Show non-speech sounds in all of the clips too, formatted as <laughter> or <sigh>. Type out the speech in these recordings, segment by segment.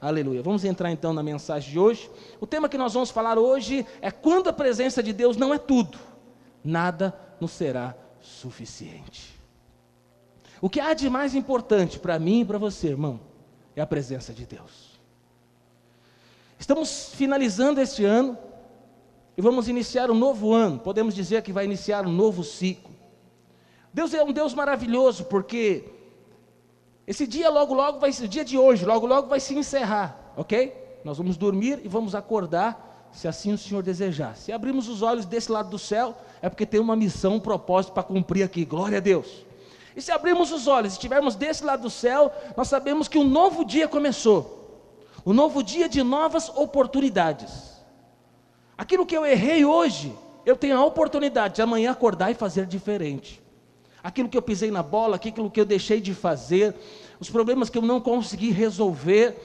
Aleluia. Vamos entrar então na mensagem de hoje. O tema que nós vamos falar hoje é quando a presença de Deus não é tudo, nada nos será suficiente. O que há de mais importante para mim e para você, irmão, é a presença de Deus. Estamos finalizando este ano e vamos iniciar um novo ano. Podemos dizer que vai iniciar um novo ciclo. Deus é um Deus maravilhoso porque esse dia logo logo vai o dia de hoje, logo logo vai se encerrar, OK? Nós vamos dormir e vamos acordar se assim o Senhor desejar. Se abrirmos os olhos desse lado do céu, é porque tem uma missão, um propósito para cumprir aqui. Glória a Deus. E se abrirmos os olhos e estivermos desse lado do céu, nós sabemos que um novo dia começou. Um novo dia de novas oportunidades. Aquilo que eu errei hoje, eu tenho a oportunidade de amanhã acordar e fazer diferente. Aquilo que eu pisei na bola, aquilo que eu deixei de fazer, os problemas que eu não consegui resolver,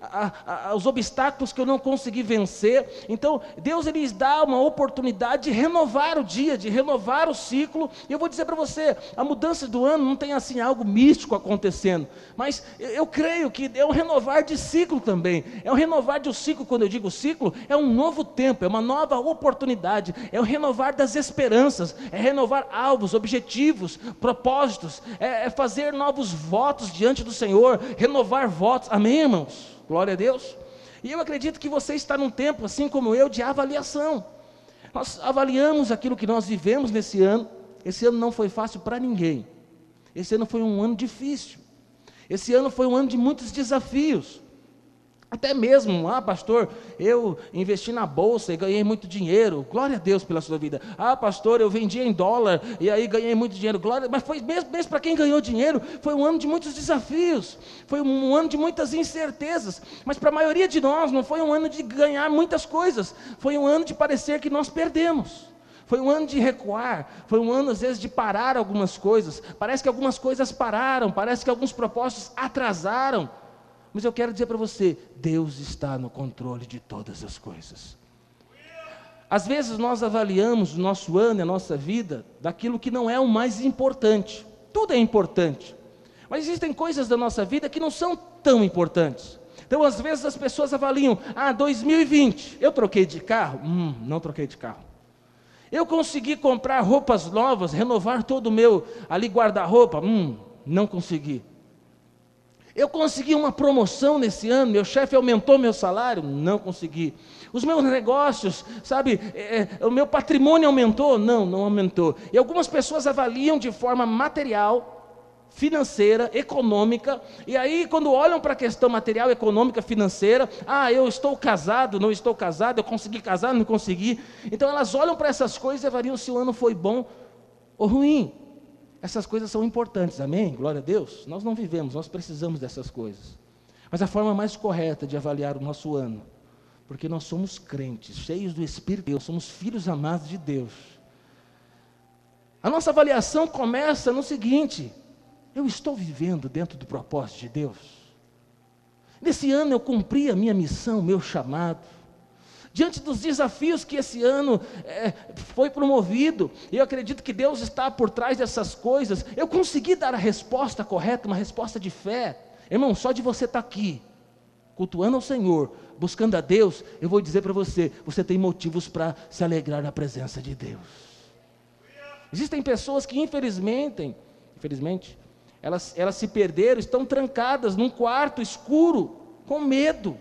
a, a, os obstáculos que eu não consegui vencer. Então, Deus ele dá uma oportunidade de renovar o dia, de renovar o ciclo. E eu vou dizer para você, a mudança do ano não tem assim algo místico acontecendo, mas eu, eu creio que é um renovar de ciclo também. É um renovar de um ciclo, quando eu digo ciclo, é um novo tempo, é uma nova oportunidade, é o renovar das esperanças, é renovar alvos, objetivos, propósitos, é, é fazer novos votos diante do Senhor, renovar votos. Amém, irmãos? Glória a Deus. E eu acredito que você está num tempo, assim como eu, de avaliação. Nós avaliamos aquilo que nós vivemos nesse ano. Esse ano não foi fácil para ninguém. Esse ano foi um ano difícil. Esse ano foi um ano de muitos desafios. Até mesmo, ah, pastor, eu investi na bolsa e ganhei muito dinheiro. Glória a Deus pela sua vida. Ah, pastor, eu vendi em dólar e aí ganhei muito dinheiro. Glória, mas foi mesmo, mesmo para quem ganhou dinheiro, foi um ano de muitos desafios. Foi um ano de muitas incertezas. Mas para a maioria de nós não foi um ano de ganhar muitas coisas. Foi um ano de parecer que nós perdemos. Foi um ano de recuar, foi um ano às vezes de parar algumas coisas. Parece que algumas coisas pararam, parece que alguns propósitos atrasaram. Mas eu quero dizer para você: Deus está no controle de todas as coisas. Às vezes nós avaliamos o nosso ano a nossa vida daquilo que não é o mais importante. Tudo é importante. Mas existem coisas da nossa vida que não são tão importantes. Então, às vezes as pessoas avaliam: ah, 2020, eu troquei de carro? Hum, não troquei de carro. Eu consegui comprar roupas novas, renovar todo o meu ali guarda-roupa? Hum, não consegui. Eu consegui uma promoção nesse ano, meu chefe aumentou meu salário? Não consegui. Os meus negócios, sabe, é, é, o meu patrimônio aumentou? Não, não aumentou. E algumas pessoas avaliam de forma material, financeira, econômica, e aí quando olham para a questão material, econômica, financeira, ah, eu estou casado, não estou casado, eu consegui casar, não consegui. Então elas olham para essas coisas e avaliam se o ano foi bom ou ruim. Essas coisas são importantes, amém? Glória a Deus. Nós não vivemos, nós precisamos dessas coisas. Mas a forma mais correta de avaliar o nosso ano, porque nós somos crentes, cheios do Espírito de Deus, somos filhos amados de Deus. A nossa avaliação começa no seguinte: eu estou vivendo dentro do propósito de Deus? Nesse ano eu cumpri a minha missão, meu chamado diante dos desafios que esse ano é, foi promovido, eu acredito que Deus está por trás dessas coisas, eu consegui dar a resposta correta, uma resposta de fé. Irmão, só de você estar aqui, cultuando ao Senhor, buscando a Deus, eu vou dizer para você: você tem motivos para se alegrar na presença de Deus. Existem pessoas que, infelizmente, infelizmente, elas, elas se perderam, estão trancadas num quarto escuro, com medo.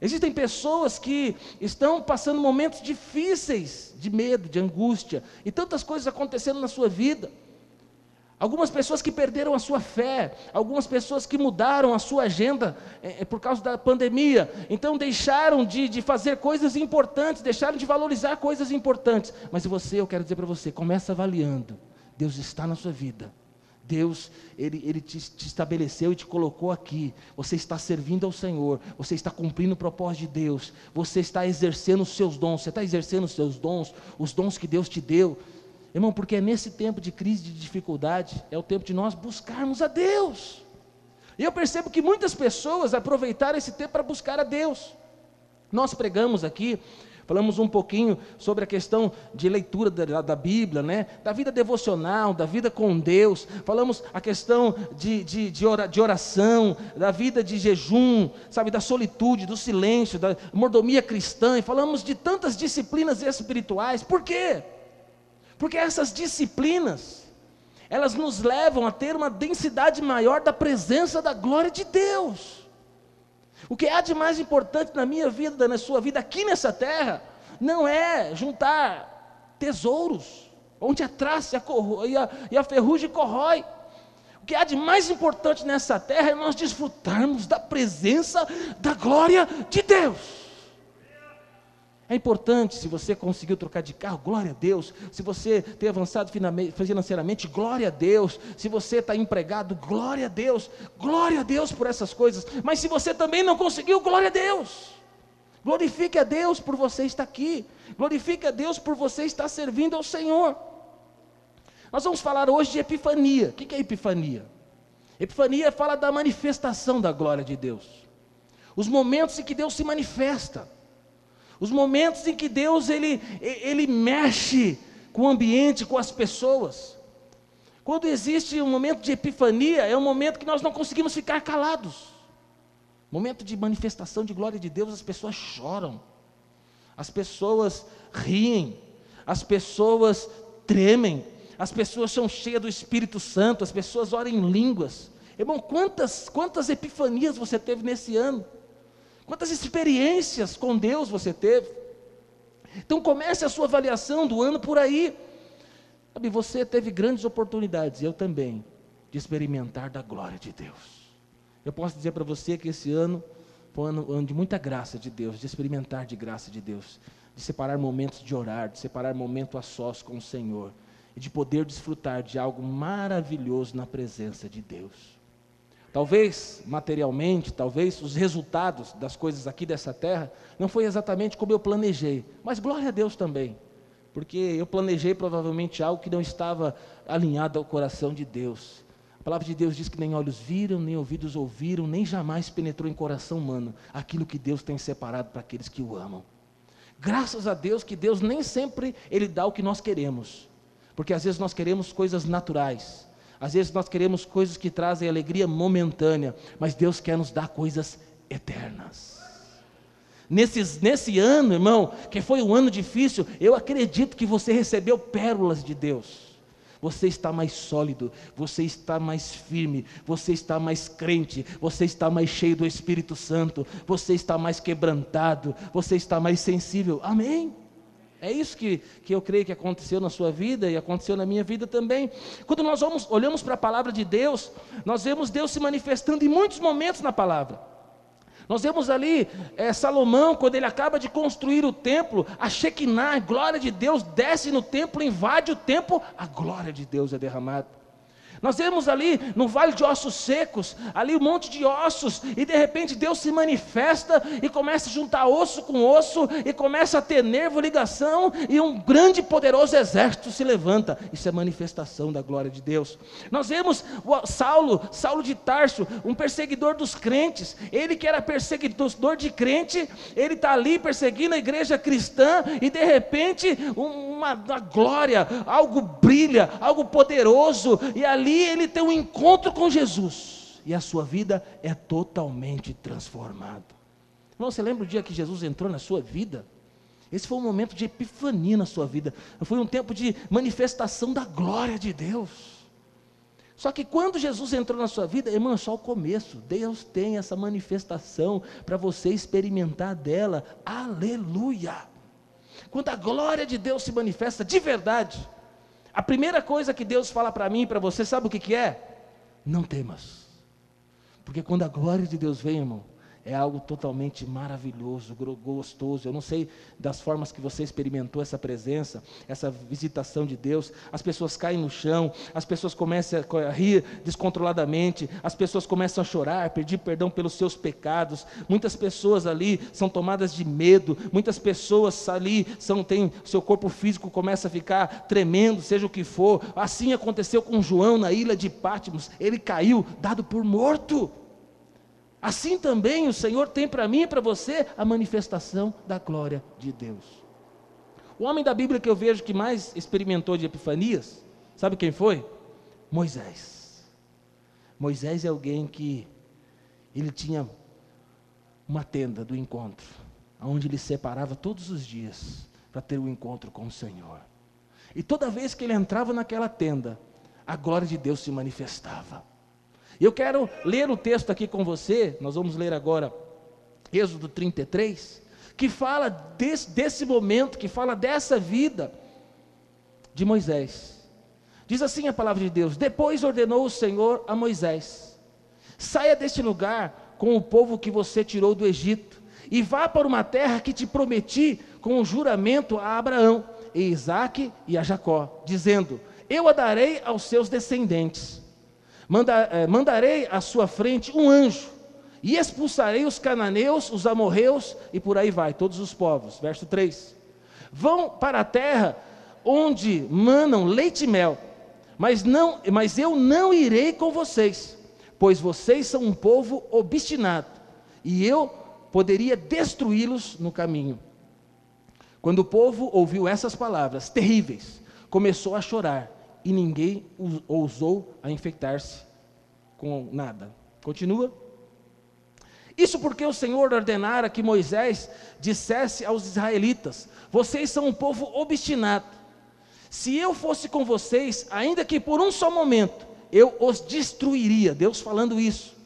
Existem pessoas que estão passando momentos difíceis de medo, de angústia, e tantas coisas acontecendo na sua vida. Algumas pessoas que perderam a sua fé, algumas pessoas que mudaram a sua agenda é, por causa da pandemia, então deixaram de, de fazer coisas importantes, deixaram de valorizar coisas importantes. Mas você, eu quero dizer para você, começa avaliando: Deus está na sua vida, Deus, Ele, ele te, te, estabeleceu e te colocou aqui. Você está servindo ao Senhor, você está cumprindo o propósito de Deus, você está exercendo os seus dons, você está exercendo os seus dons, os dons que Deus te deu. Irmão, porque é nesse tempo de crise, de dificuldade, é o tempo de nós buscarmos a Deus. E eu percebo que muitas pessoas aproveitaram esse tempo para buscar a Deus. Nós pregamos aqui Falamos um pouquinho sobre a questão de leitura da, da Bíblia, né? da vida devocional, da vida com Deus. Falamos a questão de, de, de oração, da vida de jejum, sabe, da solitude, do silêncio, da mordomia cristã. E falamos de tantas disciplinas espirituais. Por quê? Porque essas disciplinas, elas nos levam a ter uma densidade maior da presença da glória de Deus. O que há de mais importante na minha vida, na sua vida, aqui nessa terra, não é juntar tesouros, onde a traça e a, e a ferrugem corrói. O que há de mais importante nessa terra é nós desfrutarmos da presença da glória de Deus. É importante, se você conseguiu trocar de carro, glória a Deus. Se você tem avançado financeiramente, glória a Deus. Se você está empregado, glória a Deus. Glória a Deus por essas coisas. Mas se você também não conseguiu, glória a Deus. Glorifique a Deus por você estar aqui. Glorifique a Deus por você estar servindo ao Senhor. Nós vamos falar hoje de epifania. O que é epifania? Epifania fala da manifestação da glória de Deus. Os momentos em que Deus se manifesta. Os momentos em que Deus ele, ele mexe com o ambiente, com as pessoas. Quando existe um momento de epifania, é um momento que nós não conseguimos ficar calados. Momento de manifestação de glória de Deus, as pessoas choram, as pessoas riem, as pessoas tremem, as pessoas são cheias do Espírito Santo, as pessoas oram em línguas. Irmão, quantas, quantas epifanias você teve nesse ano? Quantas experiências com Deus você teve? Então comece a sua avaliação do ano por aí. Sabe, você teve grandes oportunidades, eu também, de experimentar da glória de Deus. Eu posso dizer para você que esse ano foi um ano, ano de muita graça de Deus, de experimentar de graça de Deus, de separar momentos de orar, de separar momento a sós com o Senhor e de poder desfrutar de algo maravilhoso na presença de Deus. Talvez materialmente, talvez os resultados das coisas aqui dessa terra não foi exatamente como eu planejei, mas glória a Deus também, porque eu planejei provavelmente algo que não estava alinhado ao coração de Deus. A palavra de Deus diz que nem olhos viram, nem ouvidos ouviram, nem jamais penetrou em coração humano aquilo que Deus tem separado para aqueles que o amam. Graças a Deus que Deus nem sempre ele dá o que nós queremos, porque às vezes nós queremos coisas naturais. Às vezes nós queremos coisas que trazem alegria momentânea, mas Deus quer nos dar coisas eternas. Nesse, nesse ano, irmão, que foi um ano difícil, eu acredito que você recebeu pérolas de Deus. Você está mais sólido, você está mais firme, você está mais crente, você está mais cheio do Espírito Santo, você está mais quebrantado, você está mais sensível. Amém? É isso que, que eu creio que aconteceu na sua vida e aconteceu na minha vida também. Quando nós vamos, olhamos para a palavra de Deus, nós vemos Deus se manifestando em muitos momentos na palavra. Nós vemos ali é, Salomão, quando ele acaba de construir o templo, a Shekinah, a glória de Deus desce no templo, invade o templo, a glória de Deus é derramada. Nós vemos ali no vale de ossos secos, ali um monte de ossos, e de repente Deus se manifesta e começa a juntar osso com osso, e começa a ter nervo, ligação, e um grande poderoso exército se levanta. Isso é manifestação da glória de Deus. Nós vemos Saulo, Saulo de Tarso, um perseguidor dos crentes, ele que era perseguidor de crente, ele está ali perseguindo a igreja cristã, e de repente uma, uma glória, algo brilha, algo poderoso, e ali ali ele tem um encontro com Jesus e a sua vida é totalmente transformada. Irmão, você lembra o dia que Jesus entrou na sua vida? Esse foi um momento de epifania na sua vida. Foi um tempo de manifestação da glória de Deus. Só que quando Jesus entrou na sua vida, irmão, é só o começo. Deus tem essa manifestação para você experimentar dela. Aleluia! Quando a glória de Deus se manifesta de verdade, a primeira coisa que Deus fala para mim e para você, sabe o que, que é? Não temas. Porque quando a glória de Deus vem, irmão, é algo totalmente maravilhoso, gostoso. Eu não sei das formas que você experimentou essa presença, essa visitação de Deus. As pessoas caem no chão, as pessoas começam a rir descontroladamente, as pessoas começam a chorar, pedir perdão pelos seus pecados. Muitas pessoas ali são tomadas de medo, muitas pessoas ali são têm seu corpo físico começa a ficar tremendo, seja o que for. Assim aconteceu com João na ilha de Patmos. Ele caiu dado por morto. Assim também o Senhor tem para mim e para você a manifestação da glória de Deus. O homem da Bíblia que eu vejo que mais experimentou de epifanias, sabe quem foi? Moisés. Moisés é alguém que ele tinha uma tenda do encontro, onde ele separava todos os dias para ter o um encontro com o Senhor. E toda vez que ele entrava naquela tenda, a glória de Deus se manifestava. Eu quero ler o texto aqui com você, nós vamos ler agora Êxodo 33, que fala desse, desse momento, que fala dessa vida de Moisés. Diz assim a palavra de Deus: Depois ordenou o Senhor a Moisés: Saia deste lugar com o povo que você tirou do Egito, e vá para uma terra que te prometi com o juramento a Abraão, a Isaque e a Jacó, dizendo: Eu a darei aos seus descendentes. Manda, eh, mandarei à sua frente um anjo, e expulsarei os cananeus, os amorreus, e por aí vai, todos os povos. Verso 3: Vão para a terra onde manam leite e mel, mas, não, mas eu não irei com vocês, pois vocês são um povo obstinado, e eu poderia destruí-los no caminho. Quando o povo ouviu essas palavras terríveis, começou a chorar e ninguém ousou a infectar-se com nada. Continua. Isso porque o Senhor ordenara que Moisés dissesse aos israelitas: Vocês são um povo obstinado. Se eu fosse com vocês, ainda que por um só momento, eu os destruiria. Deus falando isso.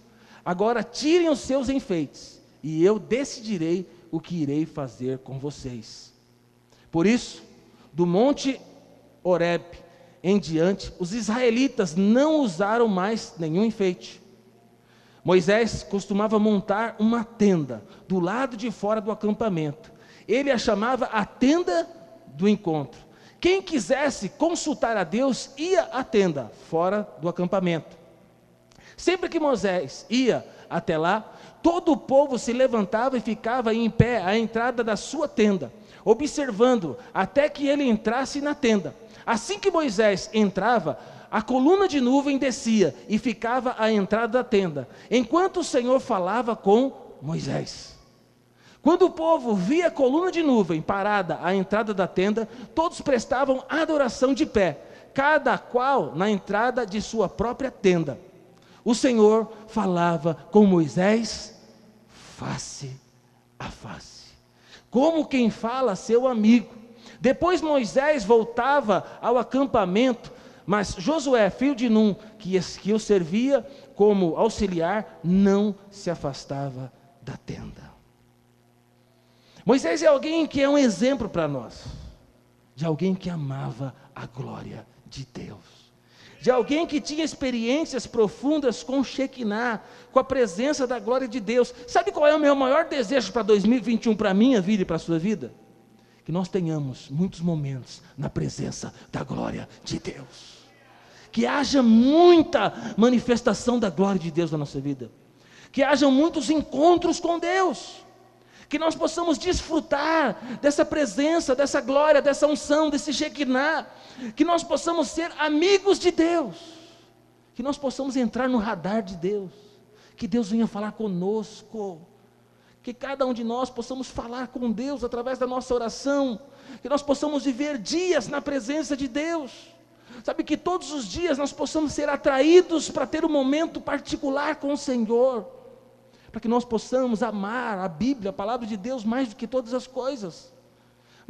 Agora tirem os seus enfeites, e eu decidirei o que irei fazer com vocês. Por isso, do monte Horeb em diante, os israelitas não usaram mais nenhum enfeite. Moisés costumava montar uma tenda do lado de fora do acampamento. Ele a chamava a tenda do encontro. Quem quisesse consultar a Deus ia à tenda, fora do acampamento. Sempre que Moisés ia até lá, todo o povo se levantava e ficava em pé à entrada da sua tenda, observando até que ele entrasse na tenda. Assim que Moisés entrava, a coluna de nuvem descia e ficava à entrada da tenda, enquanto o Senhor falava com Moisés. Quando o povo via a coluna de nuvem parada à entrada da tenda, todos prestavam adoração de pé, cada qual na entrada de sua própria tenda. O Senhor falava com Moisés face a face, como quem fala seu amigo. Depois Moisés voltava ao acampamento, mas Josué, filho de Num, que, que o servia como auxiliar, não se afastava da tenda. Moisés é alguém que é um exemplo para nós, de alguém que amava a glória de Deus, de alguém que tinha experiências profundas com Shekinah, com a presença da glória de Deus. Sabe qual é o meu maior desejo para 2021, para a minha vida e para a sua vida? Que nós tenhamos muitos momentos na presença da glória de Deus. Que haja muita manifestação da glória de Deus na nossa vida. Que haja muitos encontros com Deus. Que nós possamos desfrutar dessa presença, dessa glória, dessa unção, desse Shekinah. Que nós possamos ser amigos de Deus. Que nós possamos entrar no radar de Deus. Que Deus venha falar conosco que cada um de nós possamos falar com Deus através da nossa oração, que nós possamos viver dias na presença de Deus. Sabe que todos os dias nós possamos ser atraídos para ter um momento particular com o Senhor, para que nós possamos amar a Bíblia, a palavra de Deus mais do que todas as coisas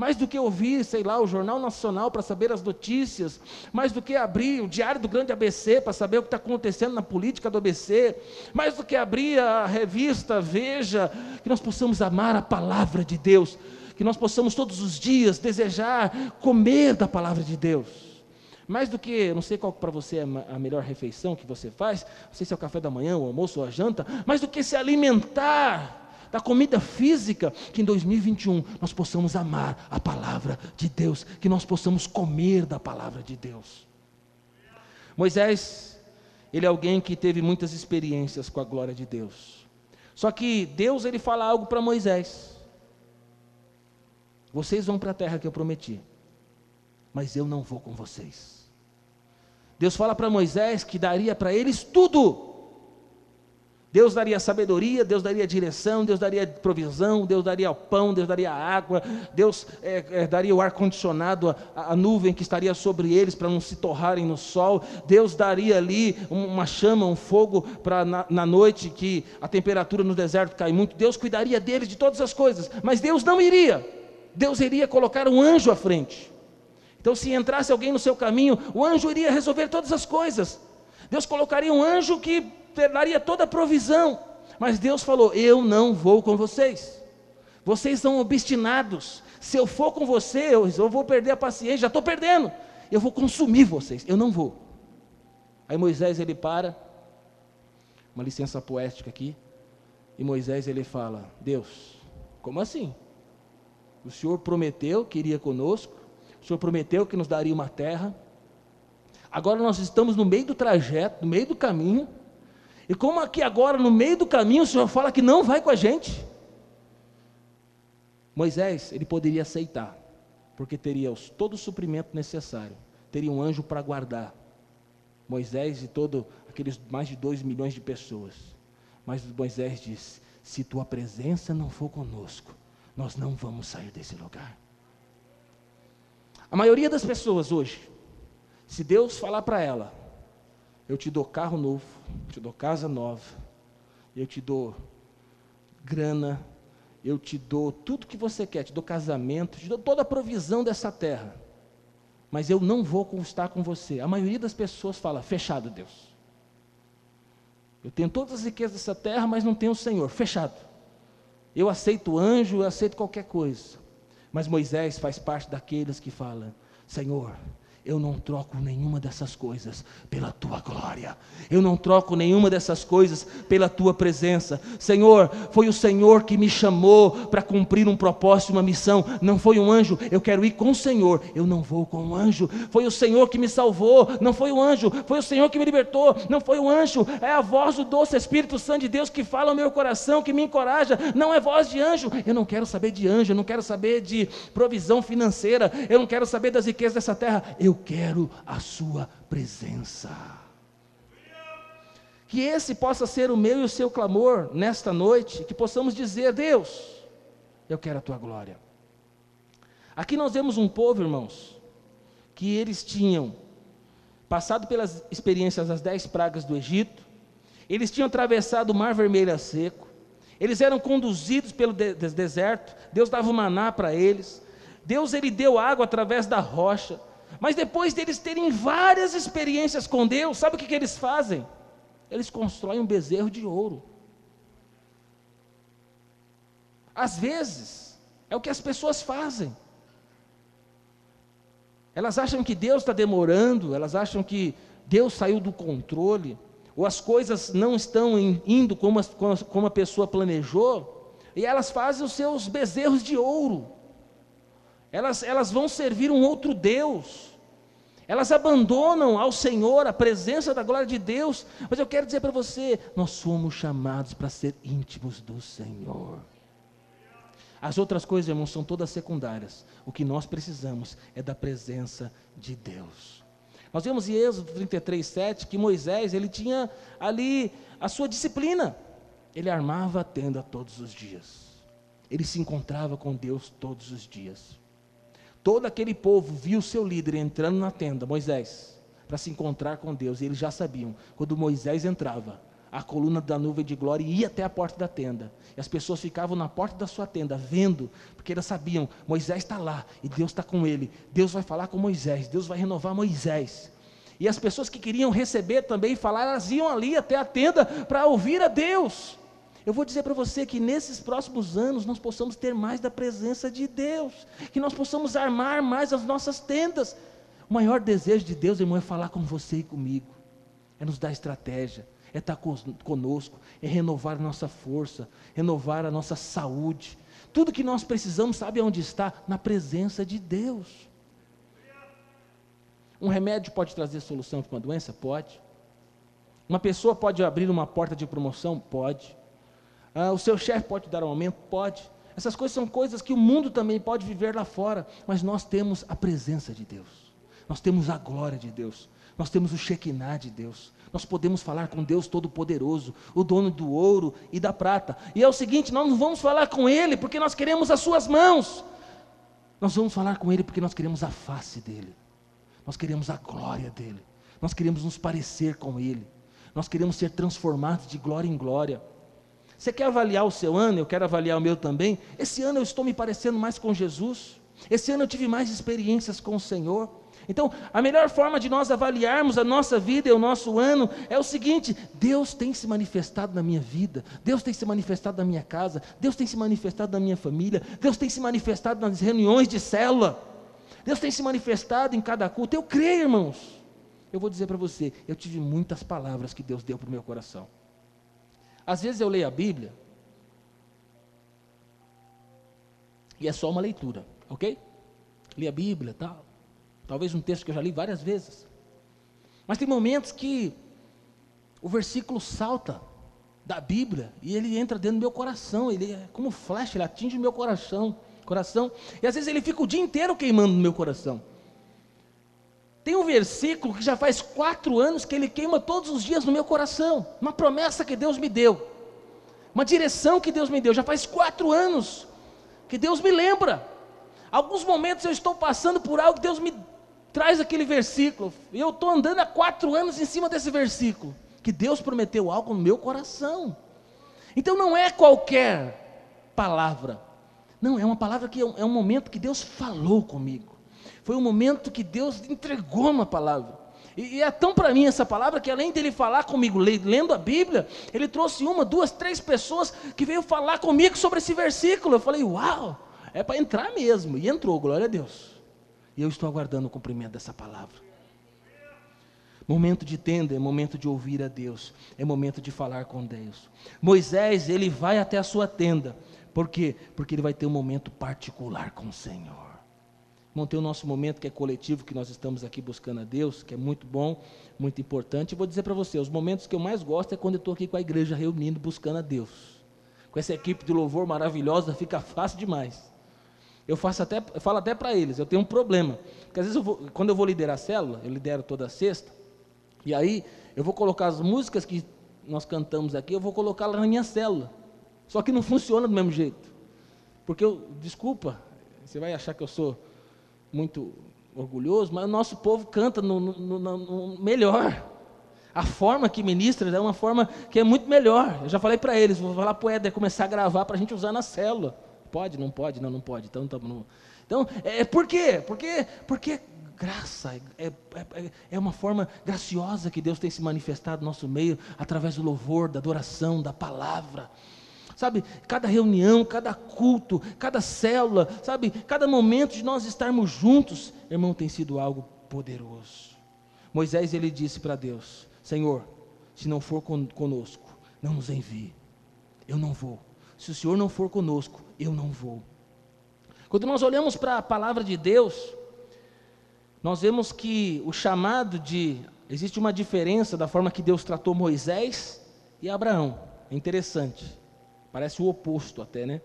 mais do que ouvir, sei lá, o Jornal Nacional para saber as notícias, mais do que abrir o Diário do Grande ABC para saber o que está acontecendo na política do ABC, mais do que abrir a revista Veja, que nós possamos amar a palavra de Deus, que nós possamos todos os dias desejar comer da palavra de Deus. Mais do que, não sei qual para você é a melhor refeição que você faz, não sei se é o café da manhã, o almoço ou a janta, mais do que se alimentar da comida física, que em 2021 nós possamos amar a palavra de Deus, que nós possamos comer da palavra de Deus. Moisés, ele é alguém que teve muitas experiências com a glória de Deus. Só que Deus ele fala algo para Moisés. Vocês vão para a terra que eu prometi, mas eu não vou com vocês. Deus fala para Moisés que daria para eles tudo, Deus daria sabedoria, Deus daria direção, Deus daria provisão, Deus daria o pão, Deus daria água, Deus é, é, daria o ar-condicionado, a, a, nuvem que estaria sobre eles para não se torrarem no sol, Deus daria ali uma chama, um fogo para na, na noite que a temperatura no deserto cai muito, Deus cuidaria deles de todas as coisas, mas Deus não iria, Deus iria colocar um anjo à frente. Então, se entrasse alguém no seu caminho, o anjo iria resolver todas as coisas. Deus colocaria um anjo que daria toda a provisão. Mas Deus falou: Eu não vou com vocês. Vocês são obstinados. Se eu for com você, eu, eu vou perder a paciência. Já estou perdendo. Eu vou consumir vocês. Eu não vou. Aí Moisés ele para. Uma licença poética aqui. E Moisés ele fala: Deus, como assim? O Senhor prometeu que iria conosco. O Senhor prometeu que nos daria uma terra. Agora nós estamos no meio do trajeto, no meio do caminho. E como aqui agora, no meio do caminho, o Senhor fala que não vai com a gente. Moisés, ele poderia aceitar, porque teria todo o suprimento necessário, teria um anjo para guardar Moisés e todo aqueles mais de dois milhões de pessoas. Mas Moisés disse: se tua presença não for conosco, nós não vamos sair desse lugar. A maioria das pessoas hoje, se Deus falar para ela, eu te dou carro novo, te dou casa nova, eu te dou grana, eu te dou tudo que você quer, te dou casamento, te dou toda a provisão dessa terra. Mas eu não vou estar com você. A maioria das pessoas fala: fechado, Deus. Eu tenho todas as riquezas dessa terra, mas não tenho o Senhor. Fechado. Eu aceito anjo, eu aceito qualquer coisa. Mas Moisés faz parte daqueles que falam: Senhor, eu não troco nenhuma dessas coisas pela tua glória. Eu não troco nenhuma dessas coisas pela tua presença. Senhor, foi o Senhor que me chamou para cumprir um propósito, uma missão. Não foi um anjo. Eu quero ir com o Senhor. Eu não vou com o anjo. Foi o Senhor que me salvou. Não foi o anjo. Foi o Senhor que me libertou. Não foi o anjo. É a voz do doce Espírito Santo de Deus que fala ao meu coração, que me encoraja. Não é voz de anjo. Eu não quero saber de anjo. Eu não quero saber de provisão financeira. Eu não quero saber das riquezas dessa terra. Eu eu quero a Sua presença. Que esse possa ser o meu e o seu clamor nesta noite, que possamos dizer: Deus, eu quero a Tua glória. Aqui nós vemos um povo, irmãos, que eles tinham passado pelas experiências das dez pragas do Egito, eles tinham atravessado o Mar Vermelho a seco, eles eram conduzidos pelo de deserto, Deus dava o maná para eles, Deus ele deu água através da rocha, mas depois deles terem várias experiências com Deus, sabe o que, que eles fazem? Eles constroem um bezerro de ouro. Às vezes, é o que as pessoas fazem. Elas acham que Deus está demorando, elas acham que Deus saiu do controle, ou as coisas não estão indo como como a pessoa planejou, e elas fazem os seus bezerros de ouro elas, elas vão servir um outro Deus. Elas abandonam ao Senhor a presença da glória de Deus. Mas eu quero dizer para você: nós somos chamados para ser íntimos do Senhor. As outras coisas, irmãos, são todas secundárias. O que nós precisamos é da presença de Deus. Nós vemos em Êxodo 33, 7 que Moisés ele tinha ali a sua disciplina. Ele armava a tenda todos os dias. Ele se encontrava com Deus todos os dias. Todo aquele povo viu seu líder entrando na tenda, Moisés, para se encontrar com Deus, e eles já sabiam, quando Moisés entrava, a coluna da nuvem de glória ia até a porta da tenda. E as pessoas ficavam na porta da sua tenda, vendo, porque elas sabiam: Moisés está lá e Deus está com ele. Deus vai falar com Moisés, Deus vai renovar Moisés. E as pessoas que queriam receber também falar, elas iam ali até a tenda para ouvir a Deus. Eu vou dizer para você que nesses próximos anos nós possamos ter mais da presença de Deus, que nós possamos armar mais as nossas tendas. O maior desejo de Deus, irmão, é falar com você e comigo, é nos dar estratégia, é estar conosco, é renovar a nossa força, renovar a nossa saúde. Tudo que nós precisamos, sabe onde está? Na presença de Deus. Um remédio pode trazer solução para uma doença? Pode. Uma pessoa pode abrir uma porta de promoção? Pode. Ah, o seu chefe pode te dar um aumento? Pode. Essas coisas são coisas que o mundo também pode viver lá fora, mas nós temos a presença de Deus, nós temos a glória de Deus. Nós temos o Shekinah de Deus. Nós podemos falar com Deus Todo-Poderoso, o dono do ouro e da prata. E é o seguinte: nós não vamos falar com Ele porque nós queremos as Suas mãos. Nós vamos falar com Ele porque nós queremos a face dEle. Nós queremos a glória dEle. Nós queremos nos parecer com Ele. Nós queremos ser transformados de glória em glória. Você quer avaliar o seu ano? Eu quero avaliar o meu também. Esse ano eu estou me parecendo mais com Jesus. Esse ano eu tive mais experiências com o Senhor. Então, a melhor forma de nós avaliarmos a nossa vida e o nosso ano é o seguinte: Deus tem se manifestado na minha vida, Deus tem se manifestado na minha casa, Deus tem se manifestado na minha família, Deus tem se manifestado nas reuniões de célula, Deus tem se manifestado em cada culto. Eu creio, irmãos. Eu vou dizer para você: eu tive muitas palavras que Deus deu para o meu coração. Às vezes eu leio a Bíblia e é só uma leitura, ok? Li a Bíblia tal. Talvez um texto que eu já li várias vezes. Mas tem momentos que o versículo salta da Bíblia e ele entra dentro do meu coração, ele é como flecha, ele atinge o meu coração, coração, e às vezes ele fica o dia inteiro queimando no meu coração. Tem um versículo que já faz quatro anos que ele queima todos os dias no meu coração, uma promessa que Deus me deu, uma direção que Deus me deu, já faz quatro anos que Deus me lembra. Alguns momentos eu estou passando por algo que Deus me traz aquele versículo, e eu estou andando há quatro anos em cima desse versículo, que Deus prometeu algo no meu coração. Então não é qualquer palavra, não, é uma palavra que é um, é um momento que Deus falou comigo. Foi um momento que Deus entregou uma palavra. E, e é tão para mim essa palavra que além dele falar comigo lendo a Bíblia, ele trouxe uma, duas, três pessoas que veio falar comigo sobre esse versículo. Eu falei, uau, é para entrar mesmo. E entrou, glória a Deus. E eu estou aguardando o cumprimento dessa palavra. Momento de tenda é momento de ouvir a Deus, é momento de falar com Deus. Moisés, ele vai até a sua tenda, por quê? Porque ele vai ter um momento particular com o Senhor. Vamos ter o nosso momento que é coletivo, que nós estamos aqui buscando a Deus, que é muito bom, muito importante. E vou dizer para você, os momentos que eu mais gosto é quando eu estou aqui com a igreja reunindo, buscando a Deus. Com essa equipe de louvor maravilhosa, fica fácil demais. Eu faço até, eu falo até para eles, eu tenho um problema. Porque às vezes eu vou, quando eu vou liderar a célula, eu lidero toda sexta, e aí eu vou colocar as músicas que nós cantamos aqui, eu vou colocar lá na minha célula. Só que não funciona do mesmo jeito. Porque eu, desculpa, você vai achar que eu sou muito orgulhoso, mas o nosso povo canta no, no, no, no melhor. A forma que ministra é uma forma que é muito melhor. Eu já falei para eles, vou falar para o Éder começar a gravar para a gente usar na célula. Pode? Não pode? Não, não pode. Então, tá, não. então é, por quê? Porque, porque graça, é, é, é uma forma graciosa que Deus tem se manifestado no nosso meio, através do louvor, da adoração, da palavra. Sabe, cada reunião, cada culto, cada célula, sabe, cada momento de nós estarmos juntos, irmão, tem sido algo poderoso. Moisés ele disse para Deus: Senhor, se não for conosco, não nos envie. Eu não vou. Se o Senhor não for conosco, eu não vou. Quando nós olhamos para a palavra de Deus, nós vemos que o chamado de. Existe uma diferença da forma que Deus tratou Moisés e Abraão. É interessante. Parece o oposto até, né?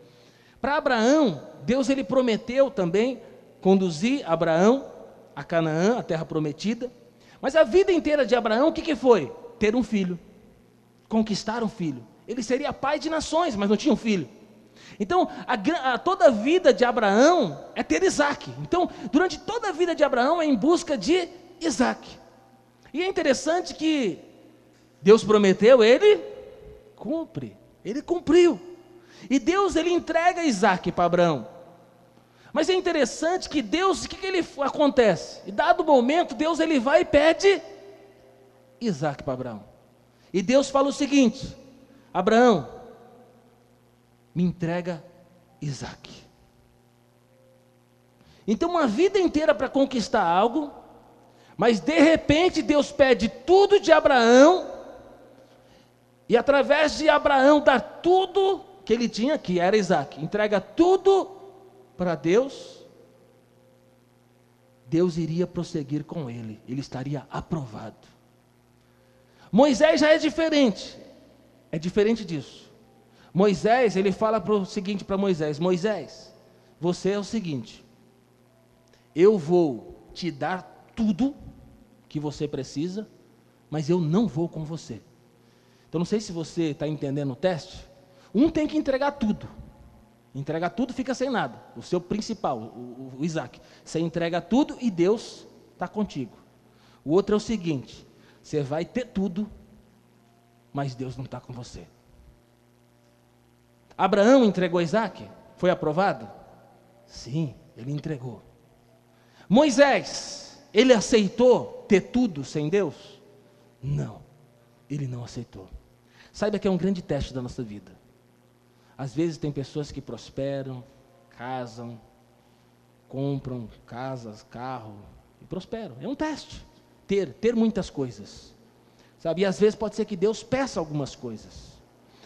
Para Abraão, Deus ele prometeu também conduzir Abraão a Canaã, a terra prometida. Mas a vida inteira de Abraão, o que, que foi? Ter um filho. Conquistar um filho. Ele seria pai de nações, mas não tinha um filho. Então, a, a, toda a vida de Abraão é ter Isaac. Então, durante toda a vida de Abraão é em busca de Isaac. E é interessante que Deus prometeu, ele cumpre. Ele cumpriu. E Deus ele entrega Isaac para Abraão. Mas é interessante que Deus, o que, que ele acontece? E dado o momento, Deus ele vai e pede Isaac para Abraão. E Deus fala o seguinte: Abraão, me entrega Isaac. Então, uma vida inteira para conquistar algo, mas de repente Deus pede tudo de Abraão e através de Abraão dar tudo que ele tinha, que era Isaac, entrega tudo para Deus, Deus iria prosseguir com ele, ele estaria aprovado. Moisés já é diferente, é diferente disso. Moisés, ele fala o seguinte para Moisés: Moisés, você é o seguinte, eu vou te dar tudo, que você precisa, mas eu não vou com você. Então não sei se você está entendendo o teste. Um tem que entregar tudo. Entrega tudo, fica sem nada. O seu principal, o, o Isaac. Você entrega tudo e Deus está contigo. O outro é o seguinte: você vai ter tudo, mas Deus não está com você. Abraão entregou Isaac? Foi aprovado? Sim, ele entregou. Moisés, ele aceitou ter tudo sem Deus? Não, ele não aceitou. Saiba que é um grande teste da nossa vida. Às vezes tem pessoas que prosperam, casam, compram casas, carro e prosperam. É um teste. Ter, ter muitas coisas. Sabe? E às vezes pode ser que Deus peça algumas coisas.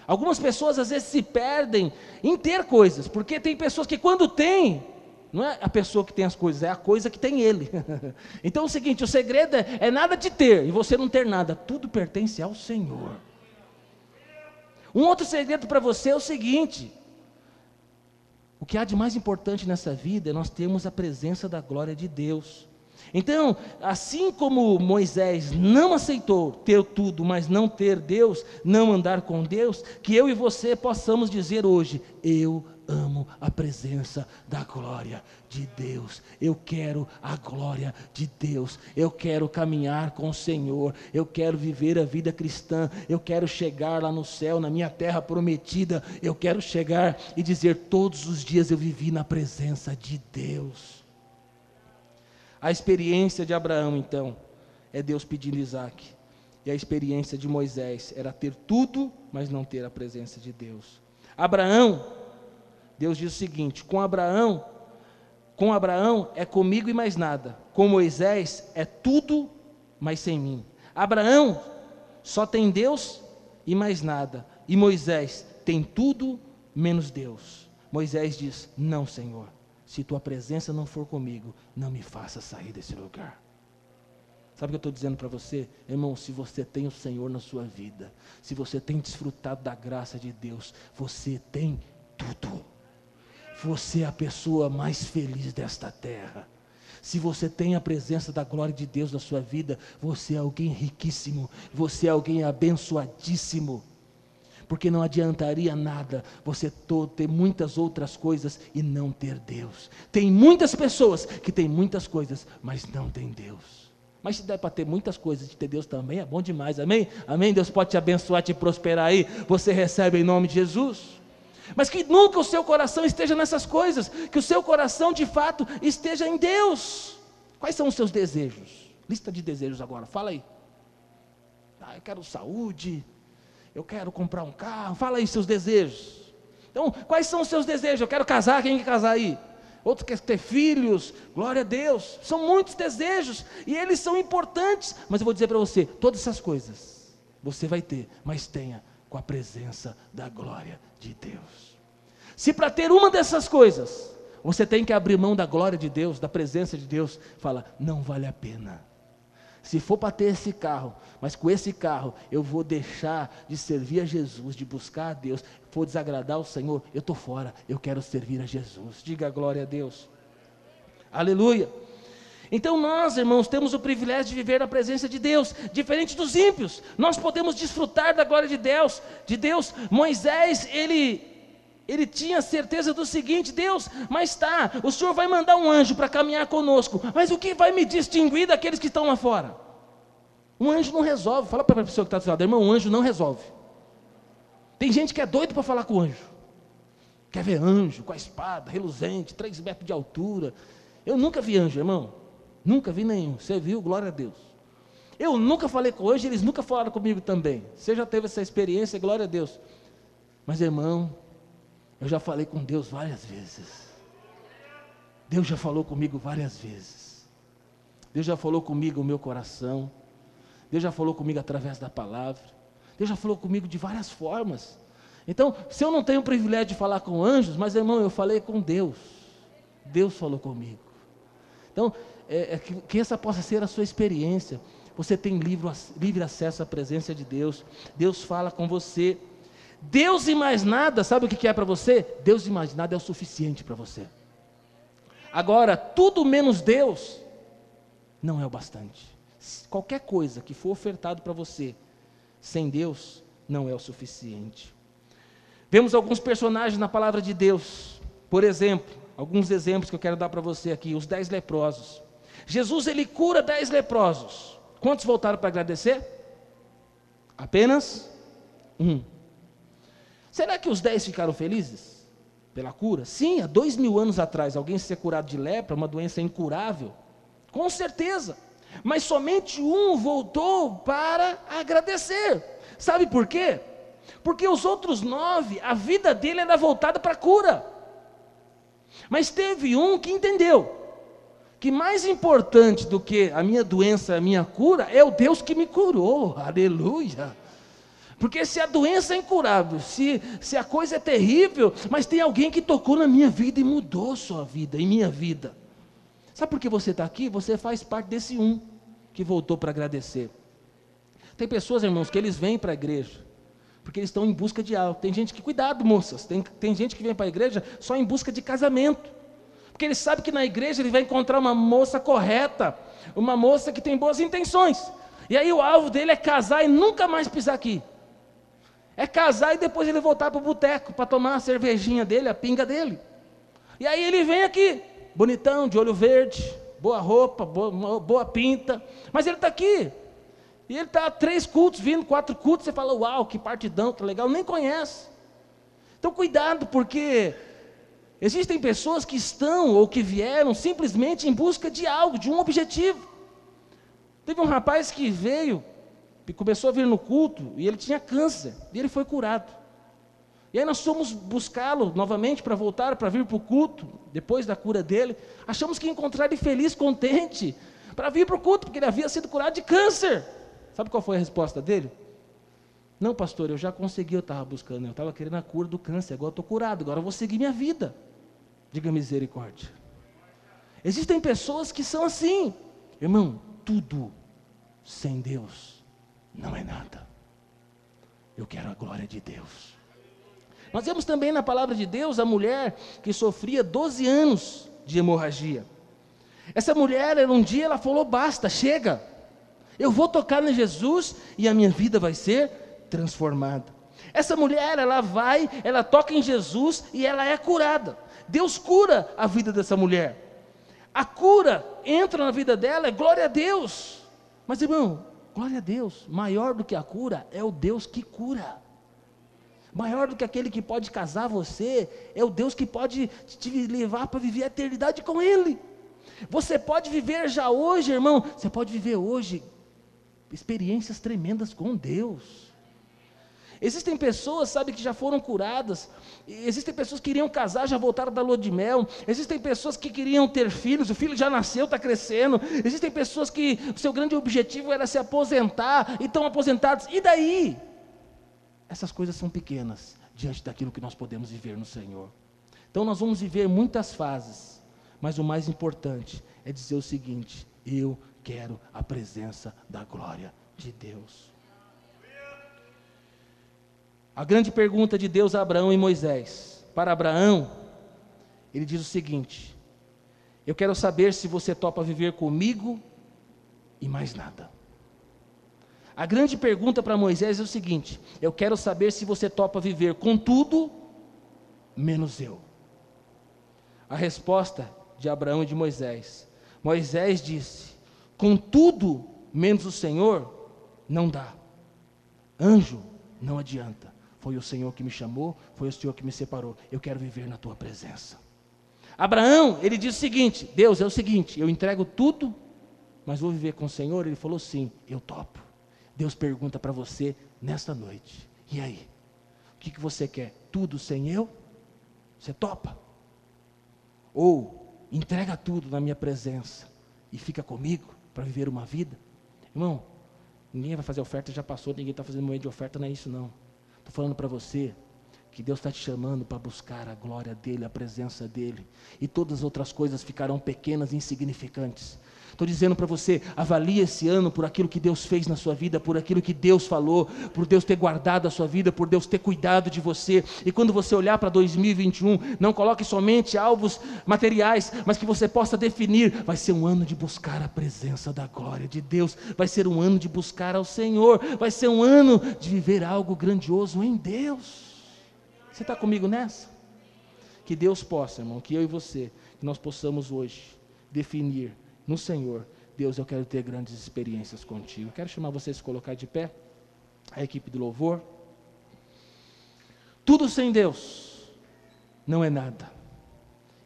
Algumas pessoas às vezes se perdem em ter coisas, porque tem pessoas que quando tem, não é a pessoa que tem as coisas, é a coisa que tem ele. <laughs> então é o seguinte: o segredo é, é nada de ter e você não ter nada, tudo pertence ao Senhor. Um outro segredo para você é o seguinte: o que há de mais importante nessa vida é nós termos a presença da glória de Deus. Então, assim como Moisés não aceitou ter tudo, mas não ter Deus, não andar com Deus, que eu e você possamos dizer hoje: Eu amo a presença da glória de Deus. Eu quero a glória de Deus. Eu quero caminhar com o Senhor. Eu quero viver a vida cristã. Eu quero chegar lá no céu, na minha terra prometida. Eu quero chegar e dizer: todos os dias eu vivi na presença de Deus. A experiência de Abraão, então, é Deus pedindo Isaac. E a experiência de Moisés era ter tudo, mas não ter a presença de Deus. Abraão, Deus diz o seguinte: com Abraão, com Abraão é comigo e mais nada. Com Moisés é tudo, mas sem mim. Abraão só tem Deus e mais nada. E Moisés tem tudo menos Deus. Moisés diz: Não, Senhor se tua presença não for comigo, não me faça sair desse lugar. Sabe o que eu estou dizendo para você? Irmão, se você tem o Senhor na sua vida, se você tem desfrutado da graça de Deus, você tem tudo. Você é a pessoa mais feliz desta terra. Se você tem a presença da glória de Deus na sua vida, você é alguém riquíssimo, você é alguém abençoadíssimo porque não adiantaria nada você ter muitas outras coisas e não ter Deus. Tem muitas pessoas que têm muitas coisas, mas não têm Deus. Mas se der para ter muitas coisas e ter Deus também, é bom demais, amém? Amém? Deus pode te abençoar, te prosperar aí, você recebe em nome de Jesus. Mas que nunca o seu coração esteja nessas coisas, que o seu coração de fato esteja em Deus. Quais são os seus desejos? Lista de desejos agora, fala aí. Ah, eu quero saúde, eu quero comprar um carro. Fala aí seus desejos. Então, quais são os seus desejos? Eu quero casar, quem quer casar aí? Outro quer ter filhos, glória a Deus. São muitos desejos e eles são importantes. Mas eu vou dizer para você: todas essas coisas você vai ter, mas tenha com a presença da glória de Deus. Se para ter uma dessas coisas você tem que abrir mão da glória de Deus, da presença de Deus, fala, não vale a pena. Se for para ter esse carro, mas com esse carro eu vou deixar de servir a Jesus, de buscar a Deus, for desagradar o Senhor, eu estou fora, eu quero servir a Jesus. Diga glória a Deus. Aleluia. Então nós, irmãos, temos o privilégio de viver na presença de Deus, diferente dos ímpios. Nós podemos desfrutar da glória de Deus, de Deus. Moisés, ele ele tinha certeza do seguinte: Deus, mas tá, o Senhor vai mandar um anjo para caminhar conosco, mas o que vai me distinguir daqueles que estão lá fora? Um anjo não resolve. Fala para a pessoa que está do lado, irmão, um anjo não resolve. Tem gente que é doido para falar com o anjo. Quer ver anjo com a espada, reluzente, três metros de altura. Eu nunca vi anjo, irmão. Nunca vi nenhum. Você viu? Glória a Deus. Eu nunca falei com anjo, eles nunca falaram comigo também. Você já teve essa experiência, glória a Deus. Mas, irmão, eu já falei com Deus várias vezes. Deus já falou comigo várias vezes. Deus já falou comigo o meu coração. Deus já falou comigo através da palavra. Deus já falou comigo de várias formas. Então, se eu não tenho o privilégio de falar com anjos, mas irmão, eu falei com Deus. Deus falou comigo. Então, é, é que, que, essa possa ser a sua experiência. Você tem livre, livre acesso à presença de Deus. Deus fala com você. Deus e mais nada, sabe o que é para você? Deus e mais nada é o suficiente para você. Agora, tudo menos Deus não é o bastante. Qualquer coisa que for ofertado para você, sem Deus, não é o suficiente. Vemos alguns personagens na palavra de Deus. Por exemplo, alguns exemplos que eu quero dar para você aqui: os dez leprosos. Jesus ele cura dez leprosos. Quantos voltaram para agradecer? Apenas um. Será que os dez ficaram felizes pela cura? Sim, há dois mil anos atrás, alguém ser curado de lepra, uma doença incurável. Com certeza. Mas somente um voltou para agradecer. Sabe por quê? Porque os outros nove, a vida dele era voltada para a cura. Mas teve um que entendeu que mais importante do que a minha doença, a minha cura, é o Deus que me curou. Aleluia. Porque se a doença é incurável, se, se a coisa é terrível, mas tem alguém que tocou na minha vida e mudou sua vida e minha vida. Sabe por que você está aqui? Você faz parte desse um que voltou para agradecer. Tem pessoas, irmãos, que eles vêm para a igreja, porque eles estão em busca de algo. Tem gente que, cuidado, moças, tem, tem gente que vem para a igreja só em busca de casamento. Porque ele sabe que na igreja ele vai encontrar uma moça correta, uma moça que tem boas intenções. E aí o alvo dele é casar e nunca mais pisar aqui. É casar e depois ele voltar para o boteco para tomar a cervejinha dele, a pinga dele. E aí ele vem aqui, bonitão, de olho verde, boa roupa, boa, boa pinta, mas ele está aqui. E ele está três cultos, vindo quatro cultos, você fala, uau, que partidão, que legal, nem conhece. Então cuidado, porque existem pessoas que estão ou que vieram simplesmente em busca de algo, de um objetivo. Teve um rapaz que veio, começou a vir no culto, e ele tinha câncer, e ele foi curado. E aí nós fomos buscá-lo novamente para voltar, para vir para o culto, depois da cura dele. Achamos que ia encontrar ele feliz, contente, para vir para o culto, porque ele havia sido curado de câncer. Sabe qual foi a resposta dele? Não, pastor, eu já consegui, eu estava buscando, eu estava querendo a cura do câncer, agora estou curado, agora eu vou seguir minha vida. Diga misericórdia. Existem pessoas que são assim, irmão, tudo sem Deus não é nada. Eu quero a glória de Deus. Nós vemos também na palavra de Deus a mulher que sofria 12 anos de hemorragia. Essa mulher, um dia, ela falou: basta, chega. Eu vou tocar em Jesus e a minha vida vai ser transformada. Essa mulher, ela vai, ela toca em Jesus e ela é curada. Deus cura a vida dessa mulher. A cura entra na vida dela, é glória a Deus. Mas irmão, glória a Deus, maior do que a cura é o Deus que cura. Maior do que aquele que pode casar você, é o Deus que pode te levar para viver a eternidade com Ele. Você pode viver já hoje, irmão, você pode viver hoje experiências tremendas com Deus. Existem pessoas, sabe, que já foram curadas. Existem pessoas que queriam casar, já voltaram da lua de mel. Existem pessoas que queriam ter filhos, o filho já nasceu, está crescendo. Existem pessoas que o seu grande objetivo era se aposentar e estão aposentados. E daí? essas coisas são pequenas diante daquilo que nós podemos viver no Senhor. Então nós vamos viver muitas fases, mas o mais importante é dizer o seguinte: eu quero a presença da glória de Deus. A grande pergunta de Deus a Abraão e Moisés. Para Abraão, ele diz o seguinte: Eu quero saber se você topa viver comigo e mais nada. A grande pergunta para Moisés é o seguinte: eu quero saber se você topa viver com tudo, menos eu. A resposta de Abraão e de Moisés: Moisés disse: com tudo, menos o Senhor, não dá. Anjo, não adianta. Foi o Senhor que me chamou, foi o Senhor que me separou. Eu quero viver na tua presença. Abraão, ele diz o seguinte: Deus, é o seguinte, eu entrego tudo, mas vou viver com o Senhor. Ele falou sim, eu topo. Deus pergunta para você nesta noite: e aí? O que, que você quer? Tudo sem eu? Você topa? Ou entrega tudo na minha presença e fica comigo para viver uma vida? Irmão, ninguém vai fazer oferta, já passou, ninguém está fazendo momento de oferta, não é isso não. Estou falando para você que Deus está te chamando para buscar a glória dEle, a presença dEle, e todas as outras coisas ficarão pequenas e insignificantes, Estou dizendo para você, avalie esse ano por aquilo que Deus fez na sua vida, por aquilo que Deus falou, por Deus ter guardado a sua vida, por Deus ter cuidado de você. E quando você olhar para 2021, não coloque somente alvos materiais, mas que você possa definir, vai ser um ano de buscar a presença da glória de Deus, vai ser um ano de buscar ao Senhor, vai ser um ano de viver algo grandioso em Deus. Você está comigo nessa? Que Deus possa, irmão, que eu e você, que nós possamos hoje definir no Senhor, Deus, eu quero ter grandes experiências contigo. quero chamar você a se colocar de pé, a equipe do louvor. Tudo sem Deus não é nada,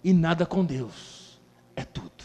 e nada com Deus é tudo.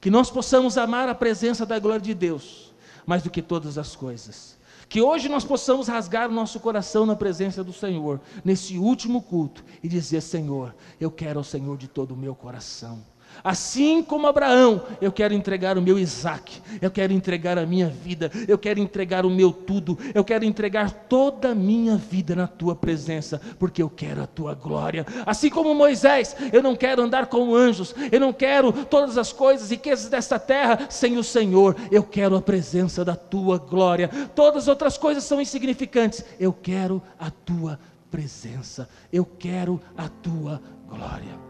Que nós possamos amar a presença da glória de Deus mais do que todas as coisas. Que hoje nós possamos rasgar o nosso coração na presença do Senhor, nesse último culto, e dizer: Senhor, eu quero ao Senhor de todo o meu coração. Assim como Abraão, eu quero entregar o meu Isaac, eu quero entregar a minha vida, eu quero entregar o meu tudo, eu quero entregar toda a minha vida na tua presença, porque eu quero a tua glória. Assim como Moisés, eu não quero andar com anjos, eu não quero todas as coisas e riquezas desta terra sem o Senhor, eu quero a presença da tua glória. Todas as outras coisas são insignificantes, eu quero a tua presença, eu quero a tua glória.